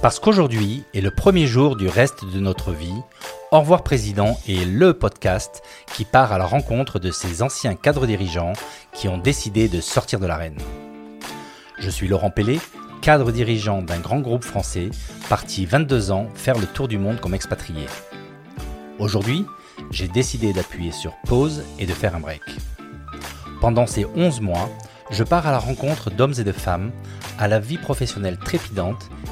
Parce qu'aujourd'hui est le premier jour du reste de notre vie, Au revoir Président est le podcast qui part à la rencontre de ces anciens cadres dirigeants qui ont décidé de sortir de l'arène. Je suis Laurent Pellet, cadre dirigeant d'un grand groupe français, parti 22 ans faire le tour du monde comme expatrié. Aujourd'hui, j'ai décidé d'appuyer sur pause et de faire un break. Pendant ces 11 mois, je pars à la rencontre d'hommes et de femmes à la vie professionnelle trépidante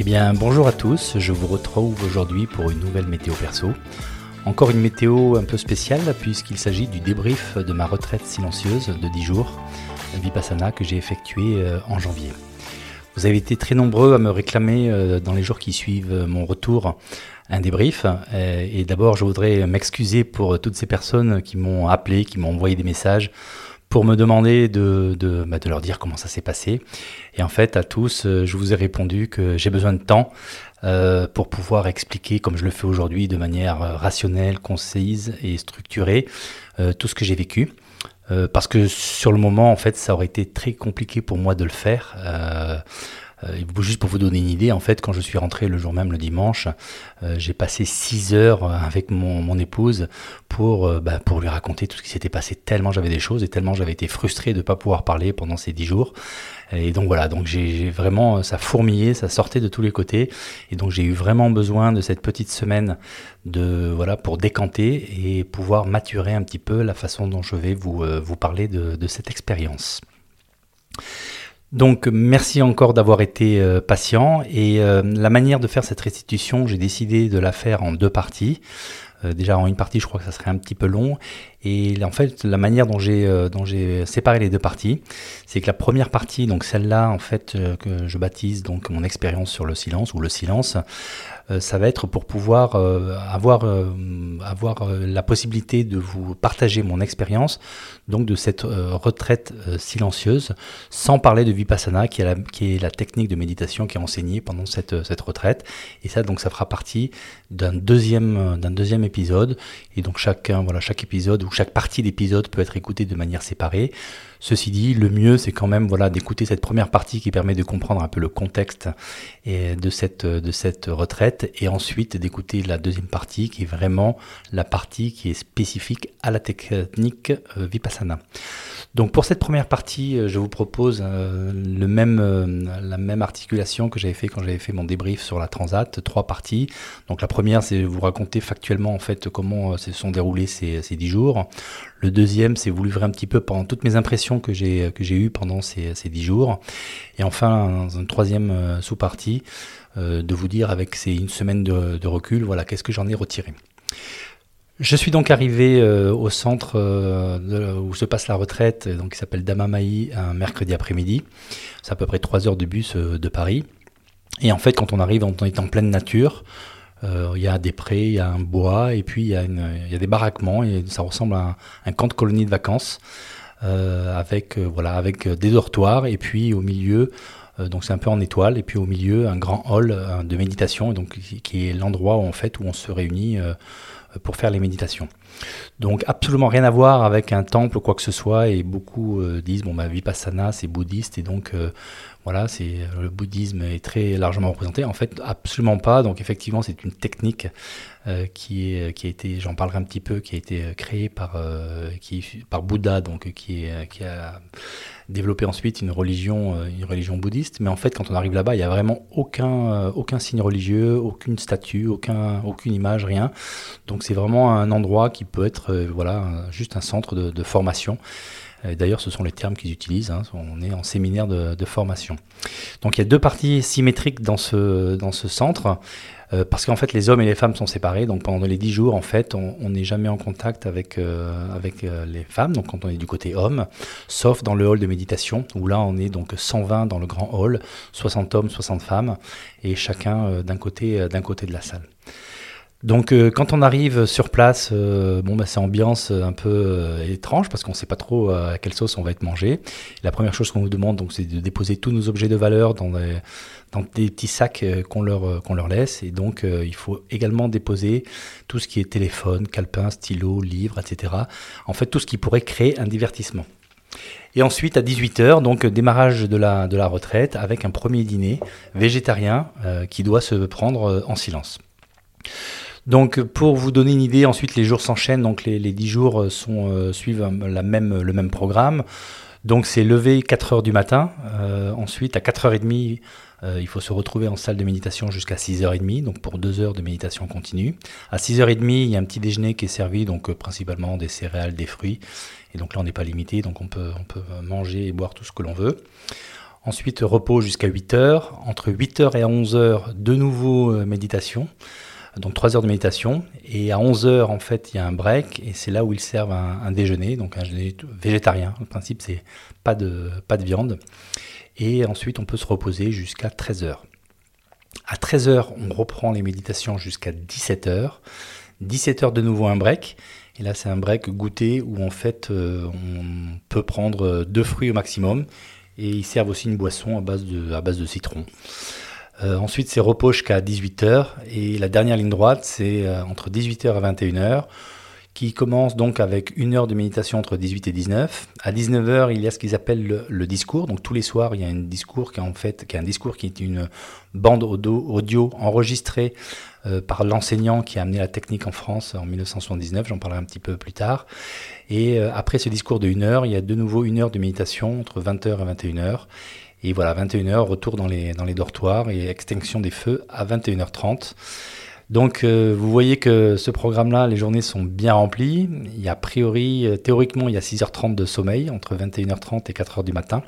Eh bien, bonjour à tous, je vous retrouve aujourd'hui pour une nouvelle météo perso. Encore une météo un peu spéciale puisqu'il s'agit du débrief de ma retraite silencieuse de 10 jours, Vipassana, que j'ai effectué euh, en janvier. Vous avez été très nombreux à me réclamer euh, dans les jours qui suivent mon retour un débrief. Euh, et d'abord, je voudrais m'excuser pour toutes ces personnes qui m'ont appelé, qui m'ont envoyé des messages pour me demander de, de, bah, de leur dire comment ça s'est passé. Et en fait, à tous, euh, je vous ai répondu que j'ai besoin de temps euh, pour pouvoir expliquer, comme je le fais aujourd'hui, de manière rationnelle, concise et structurée, euh, tout ce que j'ai vécu. Euh, parce que sur le moment, en fait, ça aurait été très compliqué pour moi de le faire. Euh, euh, juste pour vous donner une idée, en fait, quand je suis rentré le jour même, le dimanche, euh, j'ai passé 6 heures avec mon, épouse pour, euh, bah, pour lui raconter tout ce qui s'était passé. Tellement j'avais des choses et tellement j'avais été frustré de ne pas pouvoir parler pendant ces 10 jours. Et donc voilà, donc j'ai vraiment, ça fourmillait, ça sortait de tous les côtés. Et donc j'ai eu vraiment besoin de cette petite semaine de voilà pour décanter et pouvoir maturer un petit peu la façon dont je vais vous, parler de cette expérience. Donc merci encore d'avoir été euh, patient et euh, la manière de faire cette restitution, j'ai décidé de la faire en deux parties. Euh, déjà en une partie, je crois que ça serait un petit peu long et en fait, la manière dont j'ai dont j'ai séparé les deux parties, c'est que la première partie, donc celle-là en fait que je baptise donc mon expérience sur le silence ou le silence, euh, ça va être pour pouvoir euh, avoir, euh, avoir la possibilité de vous partager mon expérience donc de cette retraite silencieuse, sans parler de Vipassana, qui est, la, qui est la technique de méditation qui est enseignée pendant cette, cette retraite. Et ça, donc, ça fera partie d'un deuxième, d'un deuxième épisode. Et donc, chacun, voilà, chaque épisode ou chaque partie d'épisode peut être écoutée de manière séparée. Ceci dit, le mieux, c'est quand même voilà, d'écouter cette première partie qui permet de comprendre un peu le contexte et de, cette, de cette retraite et ensuite d'écouter la deuxième partie qui est vraiment la partie qui est spécifique à la technique euh, Vipassana. Donc pour cette première partie, euh, je vous propose euh, le même, la même articulation que j'avais fait quand j'avais fait mon débrief sur la Transat, trois parties. Donc la première, c'est vous raconter factuellement en fait comment se sont déroulés ces, ces jours. Le deuxième, c'est vous livrer un petit peu pendant toutes mes impressions que j'ai que j'ai eues pendant ces, ces dix jours. Et enfin, une troisième sous-partie, de vous dire avec ces une semaine de, de recul, voilà, qu'est-ce que j'en ai retiré. Je suis donc arrivé euh, au centre euh, où se passe la retraite, donc qui s'appelle Damamaï, un mercredi après-midi. C'est à peu près 3 heures de bus euh, de Paris. Et en fait, quand on arrive, on est en pleine nature. Euh, il y a des prés, il y a un bois, et puis il y, a des baraquements, et ça ressemble à un, camp de colonie de vacances, euh, avec, euh, des dortoirs, et puis au milieu, euh, donc c'est un peu en étoile, et puis au milieu, un grand hall euh, de méditation, donc, qui est l'endroit où, en fait, où on se réunit euh, pour faire les méditations. Donc absolument rien à voir avec un temple ou quoi que ce soit, et beaucoup euh, disent, bon, bah, Vipassana, c'est bouddhiste, et donc euh, voilà, c'est le bouddhisme est très largement représenté. En fait, absolument pas. Donc effectivement, c'est une technique euh, qui est qui a été, j'en parlerai un petit peu, qui a été créée par euh, qui par Bouddha, donc qui a développé ensuite une religion euh, une religion bouddhiste. Mais en fait, quand on arrive là-bas, il y a vraiment aucun euh, aucun signe religieux, aucune statue, aucun aucune image, rien. Donc c'est vraiment un endroit qui peut être voilà juste un centre de, formation. D'ailleurs, ce sont les termes qu'ils utilisent. Hein. On est en séminaire de, formation. Donc, il y a deux parties symétriques dans ce, centre. Euh, parce qu'en fait les hommes et les femmes sont séparés, donc pendant les 10 jours en fait on n'est jamais en contact avec, euh, avec euh, les femmes, donc quand on est du côté homme, sauf dans le hall de méditation, où là on est donc 120 dans le grand hall, 60 hommes, 60 femmes, et chacun d'un côté, d'un côté de la salle. Donc quand on arrive sur place, bon bah, c'est ambiance un peu étrange parce qu'on ne sait pas trop à quelle sauce on va être mangé. La première chose qu'on nous demande donc c'est de déposer tous nos objets de valeur dans des, petits sacs euh, qu'on leur, euh, laisse. Et donc, euh, il faut également déposer tout ce qui est téléphone, calepin, stylo, livre, etc. En fait, tout ce qui pourrait créer un divertissement. Et ensuite, à 18h, donc démarrage de la retraite avec un premier dîner végétarien qui doit se prendre en silence. Donc, pour vous donner une idée, ensuite les jours s'enchaînent. Donc, les, les 10 jours sont, suivent la même, le même programme. Donc, c'est lever 4 h du matin. ensuite, à 4h30, euh, il faut se retrouver en salle de méditation jusqu'à 6h30, donc pour 2 heures de méditation continue. À 6h30, il y a un petit déjeuner qui est servi, donc euh, principalement des céréales, des fruits. Et donc là, on n'est pas limité, donc on peut, on peut manger et boire tout ce que l'on veut. Ensuite, repos jusqu'à 8h. Entre 8h et 11h, de nouveau euh, méditation. Donc 3 heures de méditation. Et à 11h, en fait, il y a un break. Et c'est là où ils servent un, déjeuner, donc un déjeuner végétarien. Le principe, c'est pas de, pas de viande et ensuite on peut se reposer jusqu'à 13h. À 13h, on reprend les méditations jusqu'à 17h. 17h de nouveau un break. Et là, c'est un break goûter où en fait euh, on peut prendre deux fruits au maximum. Et ils servent aussi une boisson à base de, à base de citron. Euh, ensuite, c'est repos jusqu'à 18h. Et la dernière ligne droite, c'est euh, entre 18h et 21h qui commence donc avec une heure de méditation entre 18 et 19. À 19h, il y a ce qu'ils appellent le, discours. Donc tous les soirs, il y a un discours qui est en fait qui est un discours qui est une bande audio, enregistrée euh, par l'enseignant qui a amené la technique en France en 1979. J'en parlerai un petit peu plus tard. Et après ce discours de une heure, il y a de nouveau une heure de méditation entre 20h et 21h. Et voilà, 21h, retour dans les, dans les dortoirs et extinction des feux à 21h30. Donc euh, vous voyez que ce programme-là, les journées sont bien remplies. Il y a a priori, euh, théoriquement, il y a 6h30 de sommeil entre 21h30 et 4h du matin.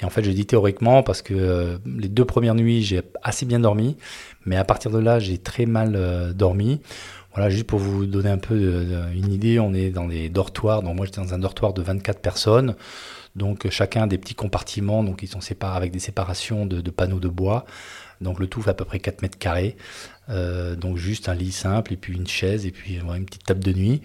Et en fait, je dis théoriquement parce que euh, les deux premières nuits, j'ai assez bien dormi, mais à partir de là, j'ai très mal dormi. Voilà, juste pour vous donner un peu une idée, on est dans des dortoirs. Donc moi, j'étais dans un dortoir de 24 personnes. Donc chacun des petits compartiments, donc ils sont séparés avec des séparations de, panneaux de bois. Donc le tout fait à peu près 4 mètres carrés. Euh, donc juste un lit simple et puis une chaise et puis une petite table de nuit.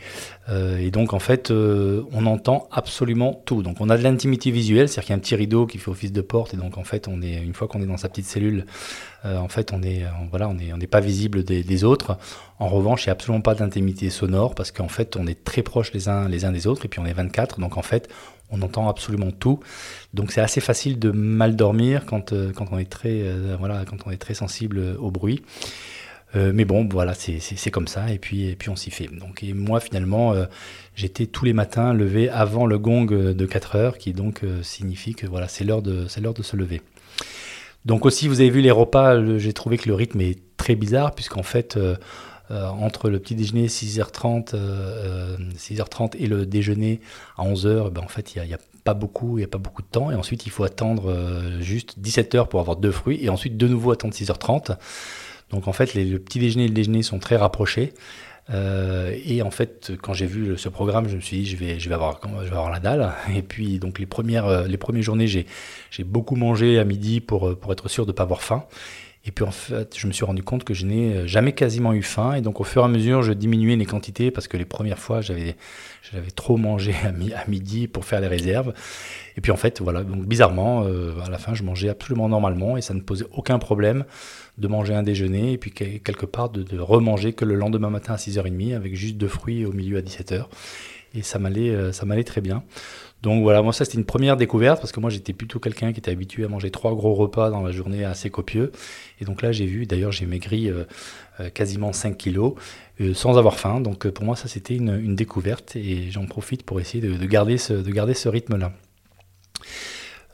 Euh, et donc en fait, euh, on entend absolument tout. Donc on a de l'intimité visuelle, c'est-à-dire qu'il y a un petit rideau qui fait office de porte et donc en fait, on est une fois qu'on est dans sa petite cellule, en fait, on est voilà, on est on n'est pas visible des, autres. En revanche, il n'y a absolument pas d'intimité sonore parce qu'en fait, on est très proches les uns les uns des autres et puis on est 24. Donc en fait, on entend absolument tout. Donc c'est assez facile de mal dormir quand, quand, on est très, voilà, quand on est très sensible au bruit. Euh, mais bon, voilà, c'est comme ça, et puis, puis on s'y fait. Donc, et moi, finalement, euh, j'étais tous les matins levé avant le gong de 4 heures, qui donc euh, signifie que voilà, c'est l'heure de, de se lever. Donc aussi, vous avez vu les repas, j'ai trouvé que le rythme est très bizarre, puisqu'en fait, entre le petit déjeuner 6h30, 6h30 et le déjeuner à 11h, ben, en fait, il n'y a, pas beaucoup, il a pas beaucoup de temps, et ensuite, il faut attendre juste 17h pour avoir deux fruits, et ensuite, de nouveau attendre 6h30. Donc en fait, le petit déjeuner et le déjeuner sont très rapprochés. Euh, et en fait, quand j'ai vu ce programme, je me suis dit, je vais, je vais, avoir, je vais avoir la dalle. Et puis, donc les premières, euh, les premières journées, j'ai, beaucoup mangé à midi pour, euh, pour être sûr de ne pas avoir faim. Et puis en fait, je me suis rendu compte que je n'ai jamais quasiment eu faim. Et donc au fur et à mesure, je diminuais les quantités parce que les premières fois, j'avais, trop mangé à, midi pour faire les réserves. Et puis en fait, voilà, donc bizarrement, à la fin, je mangeais absolument normalement et ça ne posait aucun problème de manger un déjeuner et puis quelque part de, remanger que le lendemain matin à 6h30 avec juste deux fruits au milieu à 17h. Et euh, ça m'allait très bien. Donc voilà, moi ça c'était une première découverte parce que moi j'étais plutôt quelqu'un qui était habitué à manger trois gros repas dans la journée assez copieux. Et donc là j'ai vu, d'ailleurs j'ai maigri euh, euh, quasiment 5 kilos sans avoir faim. Donc pour moi ça c'était une, découverte et j'en profite pour essayer de, garder de garder ce rythme-là.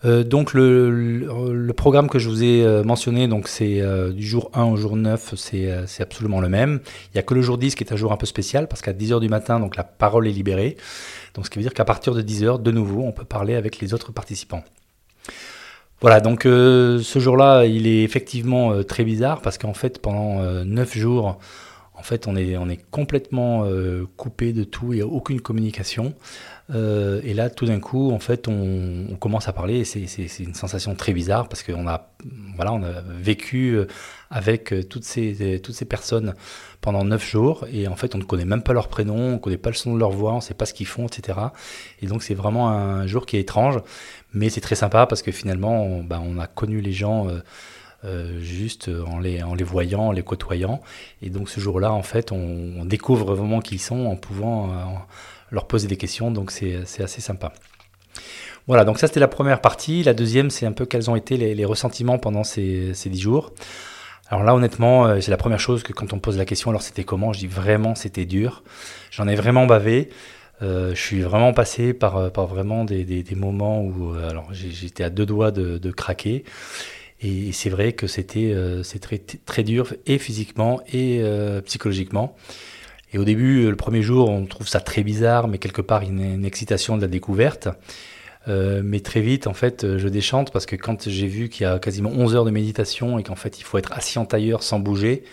Donc le, programme que je vous ai mentionné, donc c'est du jour 1 au jour 9, c'est absolument le même. Il n'y a que le jour 10 qui est un jour un peu spécial parce qu'à 10h du matin, donc la parole est libérée. Donc ce qui veut dire qu'à partir de 10h, de nouveau, on peut parler avec les autres participants. Voilà, donc euh, ce jour-là, il est effectivement euh, très bizarre parce qu'en fait, pendant euh, neuf 9 jours, en fait, on est, complètement coupé de tout, il n'y a aucune communication. et là, tout d'un coup, en fait, on, commence à parler c'est une sensation très bizarre parce qu'on a, voilà, on a vécu avec toutes ces, personnes pendant 9 jours et en fait, on ne connaît même pas leur prénom, on ne connaît pas le son de leur voix, on ne sait pas ce qu'ils font, etc. Et donc, c'est vraiment un jour qui est étrange. Mais c'est très sympa parce que finalement, on, bah, a connu les gens euh, euh, juste en les, voyant, en les côtoyant. Et donc ce jour-là, en fait, on, découvre vraiment qui ils sont en pouvant euh, leur poser des questions. Donc c'est assez sympa. Voilà, donc ça c'était la première partie. La deuxième, c'est un peu quels ont été les, ressentiments pendant ces, ces 10 jours. Alors là, honnêtement, c'est la première chose que quand on pose la question, alors c'était comment Je dis vraiment, c'était dur. J'en ai vraiment bavé. Euh, je suis vraiment passé par, euh, vraiment des, moments où euh, j'étais à deux doigts de craquer. Et c'est vrai que c'était c'est très, très dur et physiquement et psychologiquement. Et au début, le premier jour, on trouve ça très bizarre, mais quelque part une, une excitation de la découverte. mais très vite, en fait, je déchante parce que quand j'ai vu qu'il y a quasiment 11 heures de méditation et qu'en fait, il faut être assis en tailleur sans bouger,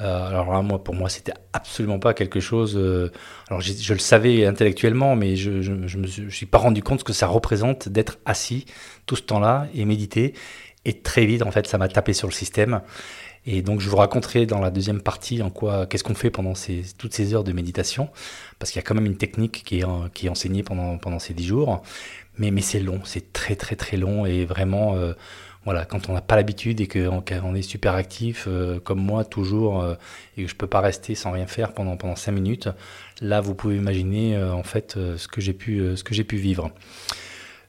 euh, alors là, moi, pour moi, c'était absolument pas quelque chose. Euh, alors, je, le savais intellectuellement, mais je, je, me suis pas rendu compte ce que ça représente d'être assis tout ce temps-là et méditer. Et très vite, en fait, ça m'a tapé sur le système. Et donc, je vous raconterai dans la deuxième partie en quoi, qu'est-ce qu'on fait pendant toutes ces heures de méditation, parce qu'il y a quand même une technique qui est, enseignée pendant, pendant ces dix jours. Mais, mais c'est long, c'est très très très long et vraiment. Euh, voilà, quand on n'a pas l'habitude et qu'on est super actif, euh, comme moi toujours, euh, et que je peux pas rester sans rien faire pendant pendant cinq minutes, là vous pouvez imaginer en fait ce que j'ai pu ce que j'ai pu vivre.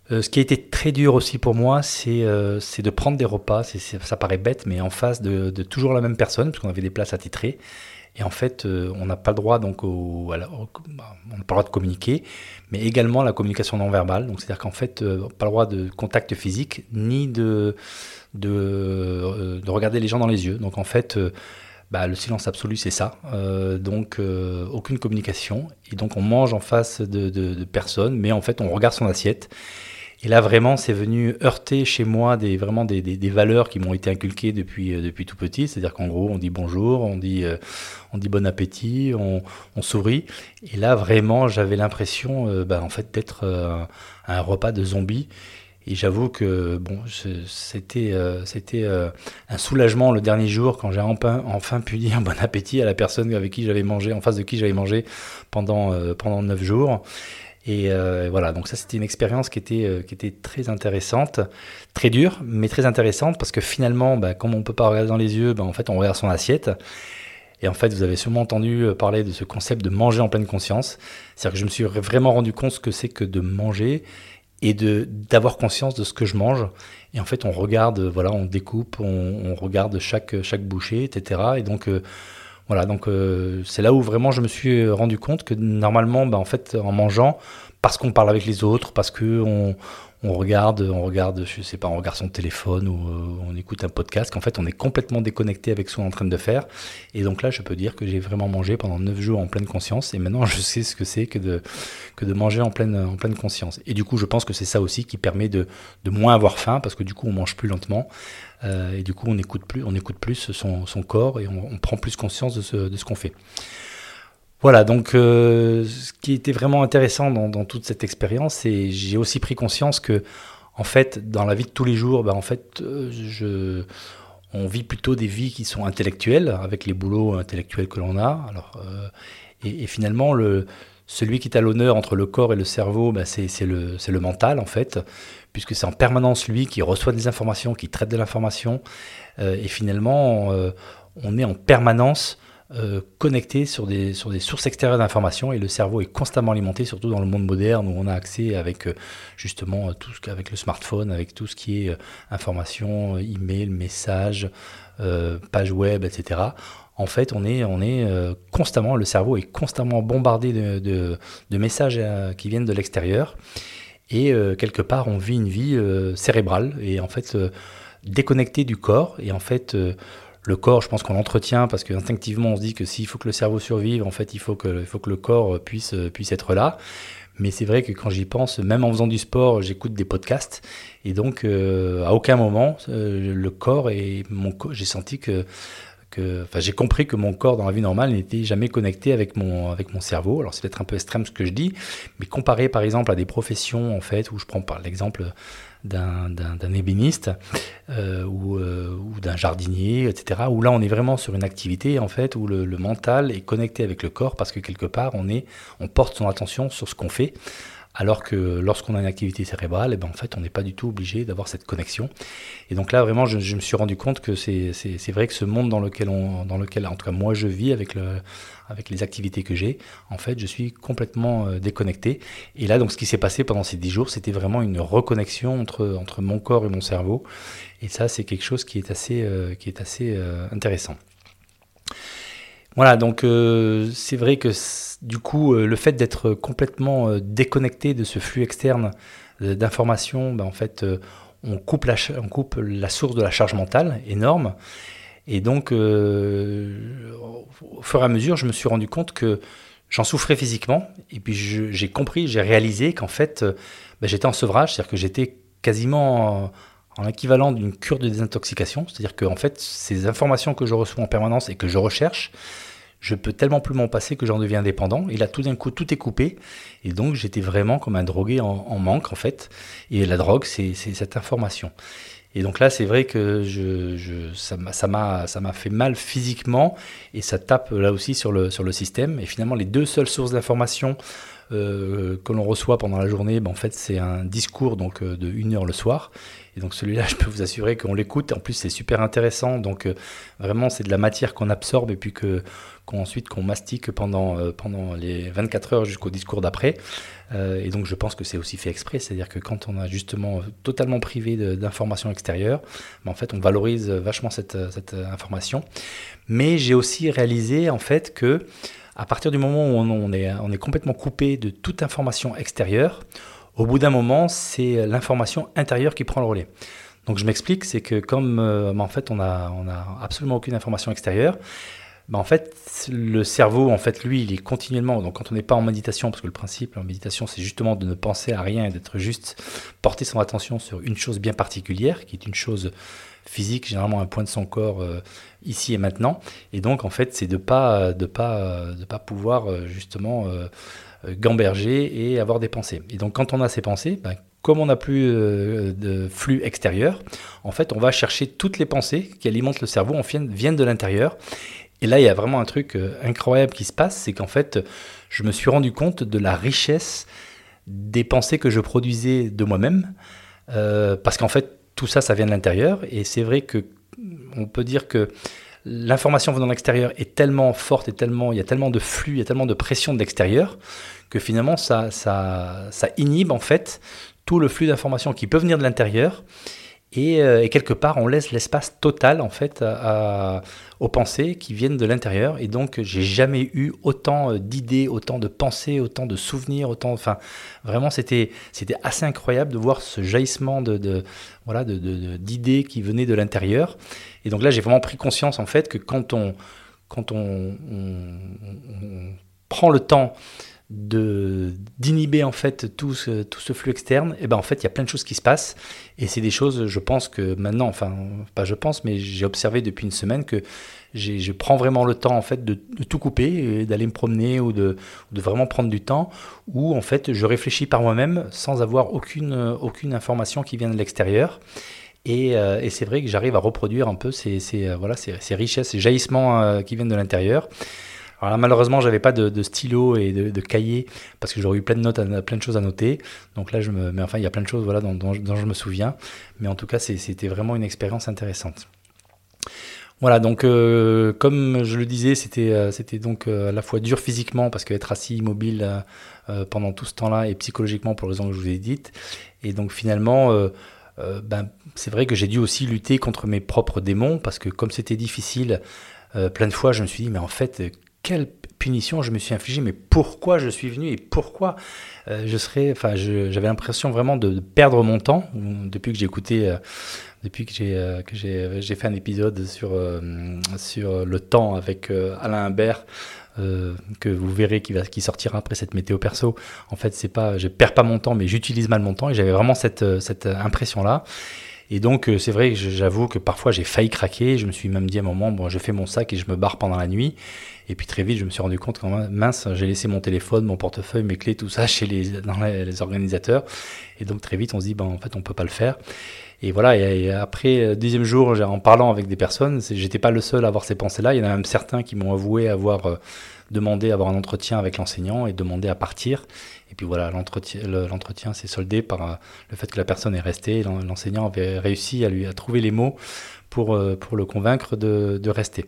Ce qui a été très dur aussi pour moi, c'est c'est de prendre des repas. ça paraît bête, mais en face de, toujours la même personne, parce qu'on avait des places attitrées. Et en fait, euh, on n'a pas le droit donc bah, on n'a pas le droit de communiquer, mais également la communication non verbale. Donc c'est-à-dire qu'en fait, euh, pas le droit de contact physique ni euh, de, regarder les gens dans les yeux. Donc en fait, bah, le silence absolu, c'est ça. donc aucune communication. Et donc on mange en face de, de, de personnes, mais en fait on regarde son assiette. Et là, vraiment, c'est venu heurter chez moi des, vraiment des, des, valeurs qui m'ont été inculquées depuis, euh, depuis tout petit. C'est-à-dire qu'en gros, on dit bonjour, on dit, euh, on dit bon appétit, on, sourit. Et là, vraiment, j'avais l'impression euh, bah, en fait, d'être à un repas de zombies. Et j'avoue que bon, c'était c'était un soulagement le dernier jour quand j'ai enfin, enfin pu dire bon appétit à la personne avec qui j'avais mangé, en face de qui j'avais mangé pendant pendant neuf jours. Et euh, voilà, donc ça c'était une expérience qui était, euh, qui était très intéressante, très dure, mais très intéressante parce que finalement, bah, comme on ne peut pas regarder dans les yeux, bah, en fait on regarde son assiette. Et en fait, vous avez sûrement entendu euh, parler de ce concept de manger en pleine conscience. C'est-à-dire que je me suis vraiment rendu compte ce que c'est que de manger et de d'avoir conscience de ce que je mange. Et en fait, on regarde, voilà, on découpe, on, regarde chaque chaque bouchée, etc. Et donc voilà, donc euh, c'est là où vraiment je me suis rendu compte que normalement, bah, en fait, en mangeant, parce qu'on parle avec les autres, parce que on, regarde, on regarde, je sais pas, on regarde son téléphone ou euh, on écoute un podcast, qu'en fait on est complètement déconnecté avec ce qu'on est en train de faire. Et donc là, je peux dire que j'ai vraiment mangé pendant 9 jours en pleine conscience et maintenant je sais ce que c'est que de, que de manger en pleine, en pleine conscience. Et du coup, je pense que c'est ça aussi qui permet de, de moins avoir faim parce que du coup, on mange plus lentement. Euh, et du coup, on écoute plus, on écoute plus son, son corps et on, prend plus conscience de ce, de ce qu'on fait. Voilà, donc euh, ce qui était vraiment intéressant dans, toute cette expérience, c'est j'ai aussi pris conscience que, en fait, dans la vie de tous les jours, bah, en fait, euh, on vit plutôt des vies qui sont intellectuelles, avec les boulots intellectuels que l'on a. Alors, et, et, finalement, le, celui qui est à l'honneur entre le corps et le cerveau, bah, c'est le, le mental, en fait puisque c'est en permanence lui qui reçoit des informations, qui traite de l'information, euh, et finalement, euh, on est en permanence euh, connecté sur des, sources extérieures d'informations, et le cerveau est constamment alimenté, surtout dans le monde moderne où on a accès avec justement tout ce avec le smartphone, avec tout ce qui est information, email, messages, page web, etc en fait, on est, on est constamment, le cerveau est constamment bombardé de messages qui viennent de l'extérieur. et quelque part on vit une vie cérébrale et en fait déconnecté du corps et en fait le corps, je pense qu'on l'entretient parce qu'instinctivement, on se dit que s'il faut que le cerveau survive, en fait, il faut que, il faut que le corps puisse, puisse être là. Mais c'est vrai que quand j'y pense, même en faisant du sport, j'écoute des podcasts. Et donc, euh, à aucun moment, euh, le corps et mon j'ai senti que enfin, j'ai compris que mon corps dans la vie normale n'était jamais connecté avec mon, avec mon cerveau. Alors, c'est peut-être un peu extrême ce que je dis, mais comparé par exemple à des professions, en fait, où je prends par l'exemple d'un ébéniste euh, ou, euh, ou d'un jardinier, etc. Où là, on est vraiment sur une activité en fait où le, le, mental est connecté avec le corps parce que quelque part, on est, on porte son attention sur ce qu'on fait. Alors que lorsqu'on a une activité cérébrale, eh ben en fait, on n'est pas du tout obligé d'avoir cette connexion. Et donc là, vraiment, je, je me suis rendu compte que c'est vrai que ce monde dans lequel, on, dans lequel, en tout cas moi, je vis avec, le, avec les activités que j'ai, en fait, je suis complètement euh, déconnecté. Et là, donc, ce qui s'est passé pendant ces dix jours, c'était vraiment une reconnexion entre, entre mon corps et mon cerveau. Et ça, c'est quelque chose qui est assez, euh, qui est assez euh, intéressant. Voilà, donc c'est vrai que du coup, le fait d'être complètement déconnecté de ce flux externe d'informations, ben, en fait, on coupe, la, source de la charge mentale énorme. Et donc, euh, au fur et à mesure, je me suis rendu compte que j'en souffrais physiquement. Et puis, j'ai compris, j'ai réalisé qu'en fait, euh, ben, j'étais en sevrage, c'est-à-dire que j'étais quasiment en, en équivalent d'une cure de désintoxication. C'est-à-dire que en fait, ces informations que je reçois en permanence et que je recherche, je peux tellement plus m'en passer que j'en deviens dépendant. Et là, tout d'un coup, tout est coupé. Et donc, j'étais vraiment comme un drogué en, manque, en fait. Et la drogue, c'est cette information. Et donc là, c'est vrai que ça m'a fait mal physiquement et ça tape là aussi sur le, sur le système. Et finalement, les deux seules sources d'information euh, que l'on reçoit pendant la journée, ben, en fait, c'est un discours donc, euh, de une heure le soir. Et donc celui-là, je peux vous assurer qu'on l'écoute. En plus, c'est super intéressant. Donc euh, vraiment, c'est de la matière qu'on absorbe et puis que qu'ensuite qu'on mastique pendant, pendant les 24 heures jusqu'au discours d'après. et donc je pense que c'est aussi fait exprès, c'est-à-dire que quand on a justement totalement privé d'informations extérieures, ben, en fait on valorise vachement cette, cette information. Mais j'ai aussi réalisé en fait que à partir du moment où on, est, complètement coupé de toute information extérieure, au bout d'un moment, c'est l'information intérieure qui prend le relais. Donc je m'explique, c'est que comme euh, en fait on a, on a absolument aucune information extérieure, bah en fait le cerveau en fait lui il est continuellement donc quand on n'est pas en méditation parce que le principe en méditation c'est justement de ne penser à rien et d'être juste porter son attention sur une chose bien particulière qui est une chose physique, généralement un point de son corps euh, ici et maintenant. Et donc, en fait, c'est de pas de pas de pas pouvoir euh, justement euh, gamberger et avoir des pensées. Et donc, quand on a ces pensées, ben, comme on n'a plus de flux extérieur, en fait, on va chercher toutes les pensées qui alimentent le cerveau, en viennent, viennent de l'intérieur. Et là, il y a vraiment un truc incroyable qui se passe, c'est qu'en fait, je me suis rendu compte de la richesse des pensées que je produisais de moi-même, parce qu'en fait, tout ça, ça vient de l'intérieur. Et c'est vrai que on peut dire que l'information venant de l'extérieur est tellement forte et tellement, il y a tellement de flux, il y a tellement de pression de l'extérieur que finalement ça, ça, ça inhibe en fait tout le flux d'informations qui peut venir de l'intérieur euh, et, quelque part, on laisse l'espace total en fait aux pensées qui viennent de l'intérieur. Et donc, j'ai jamais eu autant euh, d'idées, autant de pensées, autant de souvenirs, autant. Enfin, vraiment, c'était c'était assez incroyable de voir ce jaillissement de, voilà d'idées qui venaient de l'intérieur. Et donc là, j'ai vraiment pris conscience en fait que quand on quand on prend le temps de d'inhiber en fait tout ce, flux externe, et eh ben en fait il y a plein de choses qui se passent. Et c'est des choses je pense que maintenant enfin pas je pense mais j'ai observé depuis une semaine que je prends vraiment le temps en fait de, tout couper d'aller me promener ou de, de, vraiment prendre du temps où en fait je réfléchis par moi-même sans avoir aucune aucune information qui vient de l'extérieur. Et, euh, et c'est vrai que j'arrive à reproduire un peu ces, ces voilà ces, ces, richesses ces jaillissements euh, qui viennent de l'intérieur alors là, malheureusement, j'avais pas de, stylo et de, cahier parce que j'aurais eu plein de notes, plein de choses à noter. Donc là, je me, mais enfin, il y a plein de choses voilà, dont, je me souviens. Mais en tout cas, c'était vraiment une expérience intéressante. Voilà, donc euh, comme je le disais, c'était euh, donc euh, à la fois dur physiquement parce qu'être assis immobile pendant tout ce temps-là et psychologiquement pour les raisons que je vous ai dites. Et donc finalement, ben, c'est vrai que j'ai dû aussi lutter contre mes propres démons parce que comme c'était difficile, plein de fois je me suis dit mais en fait quelle punition je me suis infligé, mais pourquoi je suis venu et pourquoi euh, je serais. Enfin, j'avais l'impression vraiment de, perdre mon temps depuis que j'ai écouté. Euh, depuis que j'ai euh, j'ai fait un épisode sur sur le temps avec Alain Imbert que vous verrez qui qui sortira après cette météo perso en fait c'est pas je perds pas mon temps mais j'utilise mal mon temps et j'avais vraiment cette cette impression là et donc, c'est vrai que j'avoue que parfois j'ai failli craquer. Je me suis même dit à un moment, bon, je fais mon sac et je me barre pendant la nuit. Et puis très vite, je me suis rendu compte quand mince, j'ai laissé mon téléphone, mon portefeuille, mes clés, tout ça chez les, dans les, organisateurs. Et donc très vite, on se dit, ben, en fait, on peut pas le faire. Et voilà, et, après, euh, deuxième jour, en parlant avec des personnes, j'étais pas le seul à avoir ces pensées-là. Il y en a même certains qui m'ont avoué avoir euh, demandé à avoir un entretien avec l'enseignant et demandé à partir. Et puis voilà, l'entretien s'est soldé par euh, le fait que la personne est restée. L'enseignant avait réussi à lui à trouver les mots pour, pour le convaincre de, de rester.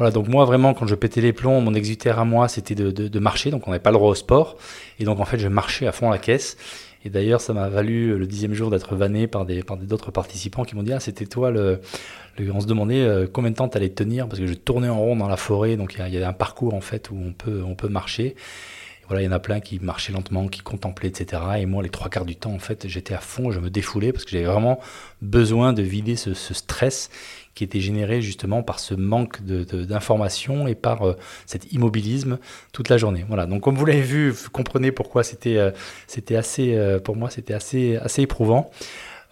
Voilà, donc moi vraiment quand je pétais les plombs, mon exutoire à moi c'était de, marcher, donc on n'avait pas le droit au sport, et donc en fait je marchais à fond la caisse. Et d'ailleurs ça m'a valu le dixième jour d'être vanné par des par d'autres participants qui m'ont dit ah c'était toi le, on se demandait euh, combien de temps t'allais tenir parce que je tournais en rond dans la forêt, donc il y, a un parcours en fait où on peut on peut marcher. Voilà, il y en a plein qui marchaient lentement, qui contemplaient, etc. Et moi, les trois quarts du temps, en fait, j'étais à fond, je me défoulais parce que j'avais vraiment besoin de vider ce, stress qui était généré justement par ce manque d'informations et par euh, cet immobilisme toute la journée. Voilà. Donc comme vous l'avez vu, vous comprenez pourquoi c'était euh, c'était assez euh, pour moi c'était assez assez éprouvant.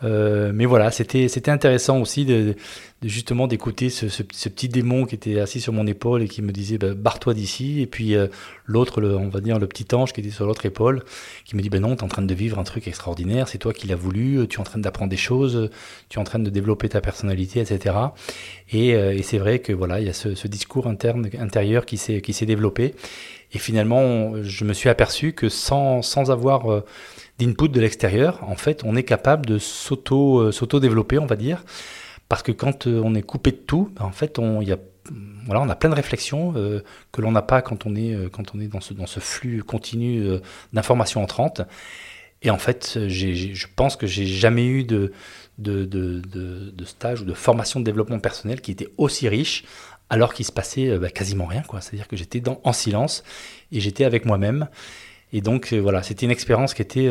mais voilà, c'était intéressant aussi de justement d'écouter ce, petit démon qui était assis sur mon épaule et qui me disait bah, barre-toi d'ici. Et puis euh, l'autre on va dire le petit ange qui était sur l'autre épaule qui me dit ben non tu es en train de vivre un truc extraordinaire c'est toi qui l'as voulu tu es en train d'apprendre des choses tu es en train de développer ta personnalité etc et, euh, c'est vrai que voilà il y a ce, discours interne intérieur qui s'est qui s'est développé. Et finalement je me suis aperçu que sans sans avoir euh, d'input de l'extérieur en fait on est capable de s'auto s'auto développer on va dire parce que quand euh, on est coupé de tout, ben, en fait, on, a, plein de réflexions euh, que l'on n'a pas quand on est, euh, dans, ce, flux continu d'informations entrantes. Et en fait, je pense que j'ai jamais eu de, stage ou de formation de développement personnel qui était aussi riche alors qu'il se passait bah, quasiment rien. C'est-à-dire que j'étais en silence et j'étais avec moi-même. Et donc voilà, c'était une expérience qui était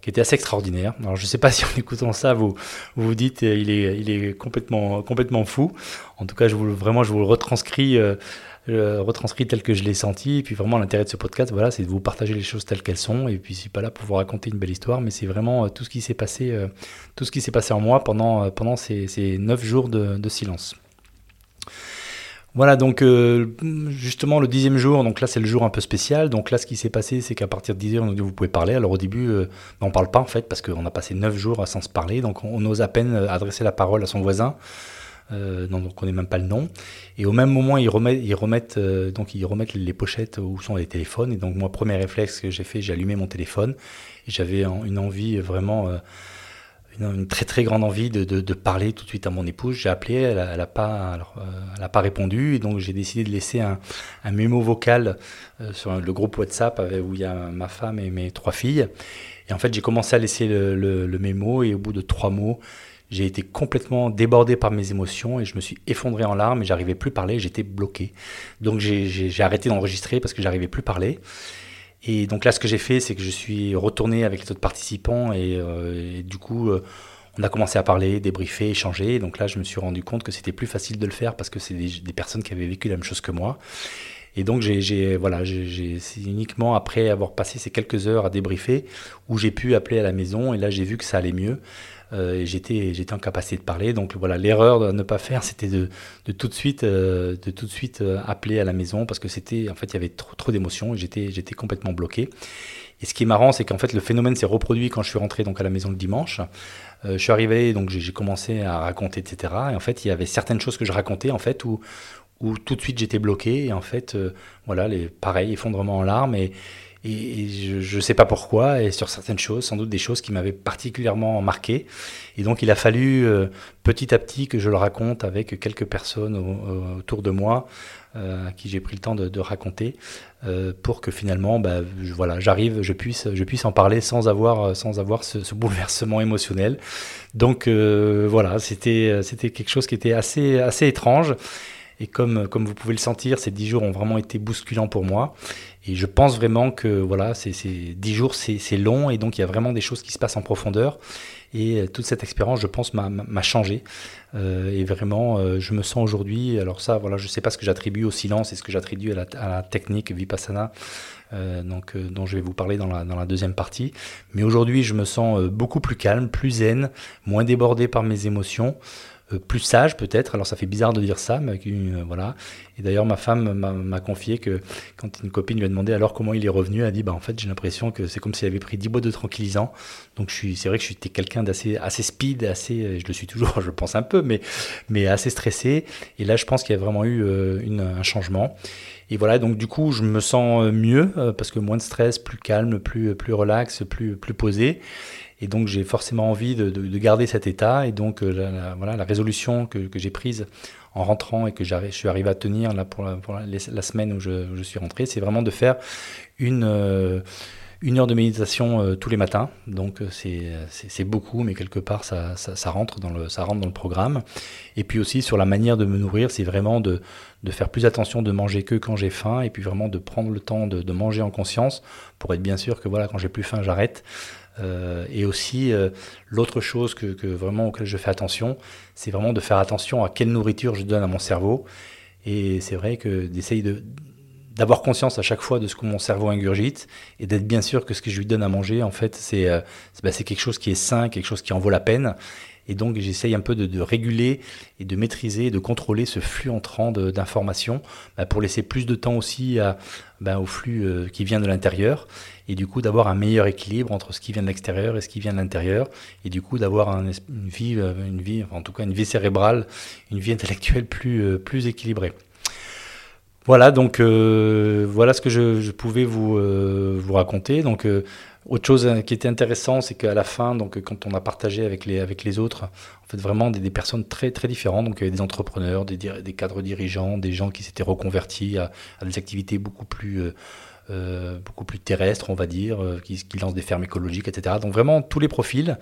qui était assez extraordinaire. Alors je ne sais pas si en écoutant ça, vous vous, dites euh, il est, il est complètement, complètement fou. En tout cas, je vous, vraiment, je vous le retranscris, euh, tel que je l'ai senti. Et puis vraiment, l'intérêt de ce podcast, voilà, c'est de vous partager les choses telles qu'elles sont. Et puis, c'est pas là pour vous raconter une belle histoire, mais c'est vraiment euh, tout ce qui s'est passé, tout ce qui s'est passé en moi pendant, pendant ces, ces neuf jours de silence. Voilà, donc euh, justement le dixième jour, donc là c'est le jour un peu spécial. Donc là ce qui s'est passé, c'est qu'à partir de 10 heures, vous pouvez parler. Alors au début, euh, on parle pas en fait, parce qu'on a passé 9 jours sans se parler, donc on, ose à peine euh, adresser la parole à son voisin. donc on connaît même pas le nom. Et au même moment, ils remettent, donc ils remettent les pochettes où sont les téléphones. Et donc moi, premier réflexe que j'ai fait, j'ai allumé mon téléphone. J'avais une envie vraiment une, très très grande envie de, de, parler tout de suite à mon épouse. J'ai appelé, elle n'a pas, euh, elle pas répondu, et donc j'ai décidé de laisser un, un mémo vocal euh, sur le groupe WhatsApp où il y a ma femme et mes trois filles. Et en fait, j'ai commencé à laisser le, le, mémo, et au bout de trois mots, j'ai été complètement débordé par mes émotions et je me suis effondré en larmes et j'arrivais plus à parler, j'étais bloqué. Donc j'ai arrêté d'enregistrer parce que j'arrivais plus à parler. Et donc là, ce que j'ai fait, c'est que je suis retourné avec les autres participants et, euh, du coup, euh, on a commencé à parler, débriefer, échanger. donc là, je me suis rendu compte que c'était plus facile de le faire parce que c'est des, personnes qui avaient vécu la même chose que moi. Et donc, j'ai, voilà, c'est uniquement après avoir passé ces quelques heures à débriefer où j'ai pu appeler à la maison et là, j'ai vu que ça allait mieux. Euh, j'étais j'étais en capacité de parler. Donc voilà, l'erreur de ne pas faire, c'était de, de, tout de suite euh, de tout de suite euh, appeler à la maison parce que c'était en fait il y avait trop trop d'émotions et j'étais j'étais complètement bloqué. Et ce qui est marrant, c'est qu'en fait le phénomène s'est reproduit quand je suis rentré donc à la maison le dimanche. je suis arrivé donc j'ai commencé à raconter etc. Et en fait il y avait certaines choses que je racontais en fait où où tout de suite j'étais bloqué et en fait voilà les pareil effondrement en larmes et je ne sais pas pourquoi, et sur certaines choses, sans doute des choses qui m'avaient particulièrement marqué. Et donc il a fallu euh, petit à petit que je le raconte avec quelques personnes autour de moi, euh, à qui j'ai pris le temps de, raconter, euh, pour que finalement, bah, voilà, j'arrive, je puisse, je puisse en parler sans avoir, sans avoir ce, ce bouleversement émotionnel. Donc voilà, c'était, c'était quelque chose qui était assez, assez étrange. Et comme, comme vous pouvez le sentir, ces 10 jours ont vraiment été bousculants pour moi. Et je pense vraiment que voilà, ces 10 jours, c'est long et donc il y a vraiment des choses qui se passent en profondeur. Et euh, toute cette expérience, je pense, m'a changé. Euh, et vraiment, euh, je me sens aujourd'hui, alors ça, voilà, je ne sais pas ce que j'attribue au silence et ce que j'attribue à, la, technique Vipassana, donc, dont je vais vous parler dans la, dans la deuxième partie. Mais aujourd'hui, je me sens beaucoup plus calme, plus zen, moins débordé par mes émotions. Euh, plus sage peut-être. Alors ça fait bizarre de dire ça, mais euh, voilà. Et d'ailleurs ma femme m'a confié que quand une copine lui a demandé alors comment il est revenu, elle a dit bah en fait j'ai l'impression que c'est comme s'il avait pris 10 boîtes de tranquillisants. Donc je suis, c'est vrai que je suis quelqu'un d'assez assez speed, assez, je le suis toujours, je pense un peu, mais mais assez stressé. Et là je pense qu'il y a vraiment eu euh, une, un changement. Et voilà, donc du coup, je me sens mieux parce que moins de stress, plus calme, plus, plus relax, plus, plus posé. Et donc j'ai forcément envie de, garder cet état. Et donc euh, la, voilà, la résolution que, j'ai prise en rentrant et que je suis arrivé à tenir là, pour, la, semaine où je, suis rentré, c'est vraiment de faire une, euh, une heure de méditation euh, tous les matins. Donc c'est beaucoup, mais quelque part ça, ça, rentre dans le, ça rentre dans le programme. Et puis aussi sur la manière de me nourrir, c'est vraiment de, de faire plus attention de manger que quand j'ai faim et puis vraiment de prendre le temps de, de manger en conscience pour être bien sûr que voilà quand j'ai plus faim j'arrête euh, et aussi, euh, l'autre chose que, vraiment auquel je fais attention, c'est vraiment de faire attention à quelle nourriture je donne à mon cerveau. Et c'est vrai que d'essayer de d'avoir conscience à chaque fois de ce que mon cerveau ingurgite et d'être bien sûr que ce que je lui donne à manger, en fait, c'est euh, bah, quelque chose qui est sain, quelque chose qui en vaut la peine. Et donc j'essaye un peu de, réguler et de maîtriser, de contrôler ce flux entrant d'informations bah, pour laisser plus de temps aussi bah, au flux euh, qui vient de l'intérieur. Et du coup d'avoir un meilleur équilibre entre ce qui vient de l'extérieur et ce qui vient de l'intérieur. Et du coup d'avoir une vie, euh, une vie, en tout cas une vie cérébrale, une vie intellectuelle plus, euh, plus équilibrée. Voilà, donc voilà ce que je, je pouvais vous, vous raconter. Donc autre chose euh, qui était intéressant, c'est qu'à la fin, donc quand on a partagé avec les, autres, en fait vraiment des, personnes très très différentes. Donc il y avait des entrepreneurs, des, des cadres dirigeants, des gens qui s'étaient reconvertis à, des activités beaucoup plus euh, euh, beaucoup plus terrestres, on va dire, qui, qui, lancent des fermes écologiques, etc. Donc vraiment tous les profils,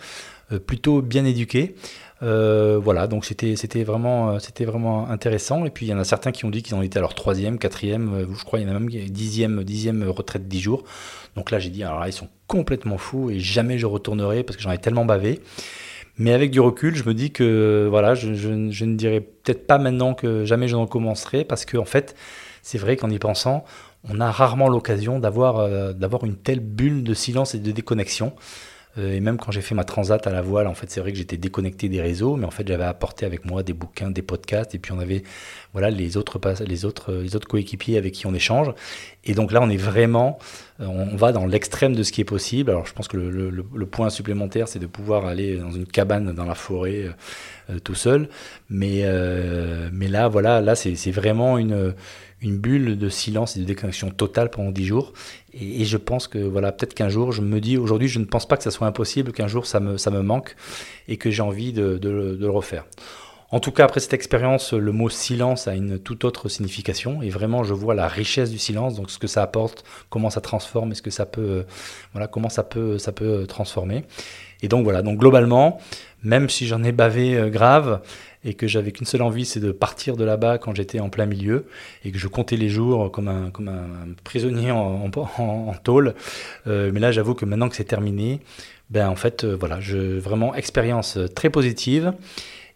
plutôt bien éduqués. voilà, donc c'était vraiment vraiment intéressant. Et puis il y en a certains qui ont dit qu'ils en étaient à leur troisième, quatrième, je crois il y en a même dixième dixième retraite dix jours. Donc là, j'ai dit, alors là, ils sont complètement fous et jamais je retournerai parce que j'en ai tellement bavé. Mais avec du recul, je me dis que voilà, je, ne dirais peut-être pas maintenant que jamais je n'en commencerai parce qu'en en fait, c'est vrai qu'en y pensant, on a rarement l'occasion d'avoir euh, d'avoir une telle bulle de silence et de déconnexion. Euh, et même quand j'ai fait ma transat à la voile, en fait, c'est vrai que j'étais déconnecté des réseaux, mais en fait, j'avais apporté avec moi des bouquins, des podcasts, et puis on avait, voilà, les autres, les autres, les autres coéquipiers avec qui on échange. Et donc là, on est vraiment, euh, on va dans l'extrême de ce qui est possible. Alors, je pense que le, point supplémentaire, c'est de pouvoir aller dans une cabane dans la forêt tout seul. Mais, mais là, voilà, là, c'est vraiment une une bulle de silence et de déconnexion totale pendant dix jours. Et, je pense que voilà, peut-être qu'un jour, je me dis aujourd'hui, je ne pense pas que ça soit impossible, qu'un jour ça me, manque et que j'ai envie de, le refaire. En tout cas, après cette expérience, le mot silence a une toute autre signification et vraiment, je vois la richesse du silence, donc ce que ça apporte, comment ça transforme, est-ce que ça peut, voilà, comment ça peut, ça peut transformer. Et donc voilà, donc globalement, même si j'en ai bavé euh, grave, et que j'avais qu'une seule envie, c'est de partir de là-bas quand j'étais en plein milieu et que je comptais les jours comme un, comme un prisonnier en, en, tôle. Euh, mais là, j'avoue que maintenant que c'est terminé, ben en fait, euh, voilà, je, vraiment expérience très positive.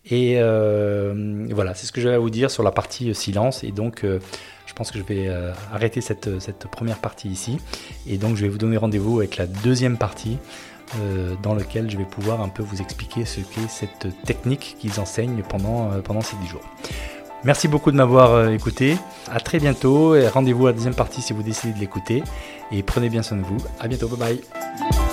Et euh, voilà, c'est ce que j'avais à vous dire sur la partie silence. Et donc, je pense que je vais arrêter cette, cette première partie ici. Et donc, je vais vous donner rendez-vous avec la deuxième partie euh, dans lequel je vais pouvoir un peu vous expliquer ce qu'est cette technique qu'ils enseignent pendant, euh, pendant ces 10 jours. Merci beaucoup de m'avoir euh, écouté. À très bientôt rendez-vous à la deuxième partie si vous décidez de l'écouter. Et prenez bien soin de vous. À bientôt. Bye bye.